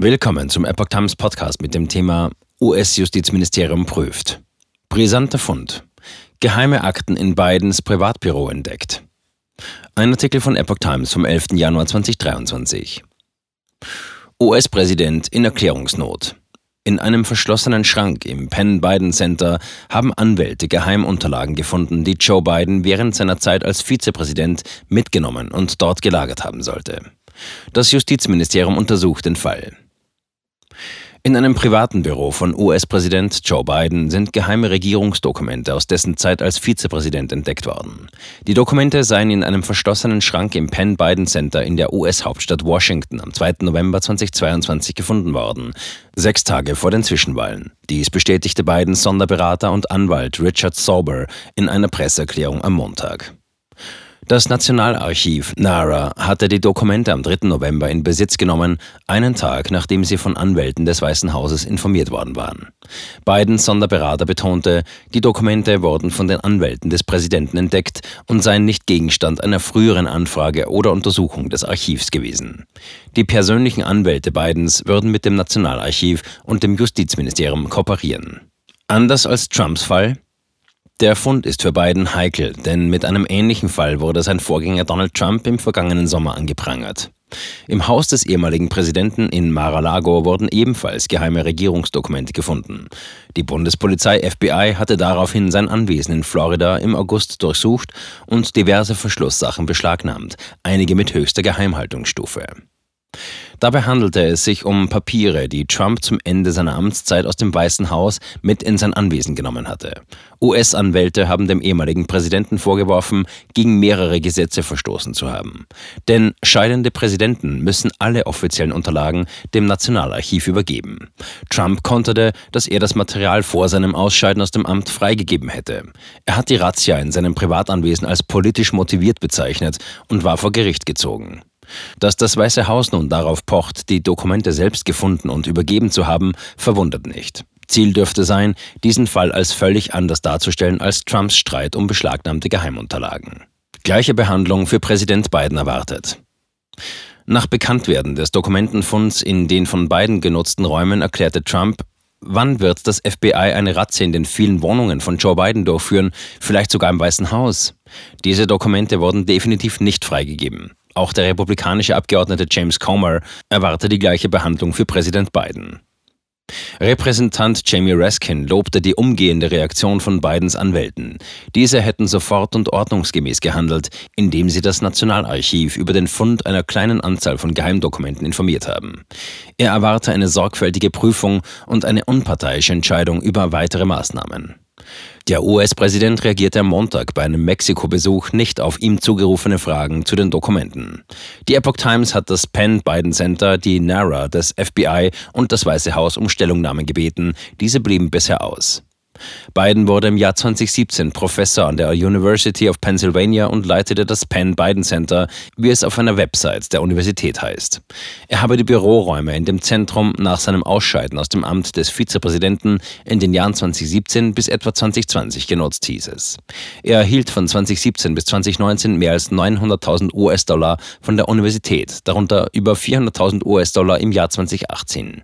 Willkommen zum Epoch Times Podcast mit dem Thema US-Justizministerium prüft. Brisanter Fund. Geheime Akten in Bidens Privatbüro entdeckt. Ein Artikel von Epoch Times vom 11. Januar 2023. US-Präsident in Erklärungsnot. In einem verschlossenen Schrank im Penn Biden Center haben Anwälte Geheimunterlagen gefunden, die Joe Biden während seiner Zeit als Vizepräsident mitgenommen und dort gelagert haben sollte. Das Justizministerium untersucht den Fall. In einem privaten Büro von US-Präsident Joe Biden sind geheime Regierungsdokumente aus dessen Zeit als Vizepräsident entdeckt worden. Die Dokumente seien in einem verschlossenen Schrank im Penn Biden Center in der US-Hauptstadt Washington am 2. November 2022 gefunden worden, sechs Tage vor den Zwischenwahlen. Dies bestätigte Bidens Sonderberater und Anwalt Richard Sauber in einer Presseerklärung am Montag. Das Nationalarchiv NARA hatte die Dokumente am 3. November in Besitz genommen, einen Tag nachdem sie von Anwälten des Weißen Hauses informiert worden waren. Bidens Sonderberater betonte, die Dokumente wurden von den Anwälten des Präsidenten entdeckt und seien nicht Gegenstand einer früheren Anfrage oder Untersuchung des Archivs gewesen. Die persönlichen Anwälte Bidens würden mit dem Nationalarchiv und dem Justizministerium kooperieren. Anders als Trumps Fall der Fund ist für Biden heikel, denn mit einem ähnlichen Fall wurde sein Vorgänger Donald Trump im vergangenen Sommer angeprangert. Im Haus des ehemaligen Präsidenten in Mar-a-Lago wurden ebenfalls geheime Regierungsdokumente gefunden. Die Bundespolizei FBI hatte daraufhin sein Anwesen in Florida im August durchsucht und diverse Verschlusssachen beschlagnahmt, einige mit höchster Geheimhaltungsstufe. Dabei handelte es sich um Papiere, die Trump zum Ende seiner Amtszeit aus dem Weißen Haus mit in sein Anwesen genommen hatte. US-Anwälte haben dem ehemaligen Präsidenten vorgeworfen, gegen mehrere Gesetze verstoßen zu haben. Denn scheidende Präsidenten müssen alle offiziellen Unterlagen dem Nationalarchiv übergeben. Trump konterte, dass er das Material vor seinem Ausscheiden aus dem Amt freigegeben hätte. Er hat die Razzia in seinem Privatanwesen als politisch motiviert bezeichnet und war vor Gericht gezogen. Dass das Weiße Haus nun darauf pocht, die Dokumente selbst gefunden und übergeben zu haben, verwundert nicht. Ziel dürfte sein, diesen Fall als völlig anders darzustellen als Trumps Streit um beschlagnahmte Geheimunterlagen. Gleiche Behandlung für Präsident Biden erwartet. Nach Bekanntwerden des Dokumentenfunds in den von Biden genutzten Räumen erklärte Trump, wann wird das FBI eine Razzia in den vielen Wohnungen von Joe Biden durchführen, vielleicht sogar im Weißen Haus? Diese Dokumente wurden definitiv nicht freigegeben. Auch der republikanische Abgeordnete James Comer erwarte die gleiche Behandlung für Präsident Biden. Repräsentant Jamie Raskin lobte die umgehende Reaktion von Bidens Anwälten. Diese hätten sofort und ordnungsgemäß gehandelt, indem sie das Nationalarchiv über den Fund einer kleinen Anzahl von Geheimdokumenten informiert haben. Er erwarte eine sorgfältige Prüfung und eine unparteiische Entscheidung über weitere Maßnahmen. Der US-Präsident reagierte am Montag bei einem Mexiko-Besuch nicht auf ihm zugerufene Fragen zu den Dokumenten. Die Epoch Times hat das Penn Biden Center, die NARA, das FBI und das Weiße Haus um Stellungnahmen gebeten. Diese blieben bisher aus. Biden wurde im Jahr 2017 Professor an der University of Pennsylvania und leitete das Penn Biden Center, wie es auf einer Website der Universität heißt. Er habe die Büroräume in dem Zentrum nach seinem Ausscheiden aus dem Amt des Vizepräsidenten in den Jahren 2017 bis etwa 2020 genutzt, hieß es. Er erhielt von 2017 bis 2019 mehr als 900.000 US-Dollar von der Universität, darunter über 400.000 US-Dollar im Jahr 2018.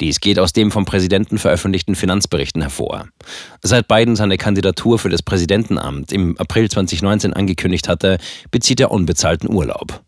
Dies geht aus dem vom Präsidenten veröffentlichten Finanzberichten hervor. Seit Biden seine Kandidatur für das Präsidentenamt im April 2019 angekündigt hatte, bezieht er unbezahlten Urlaub.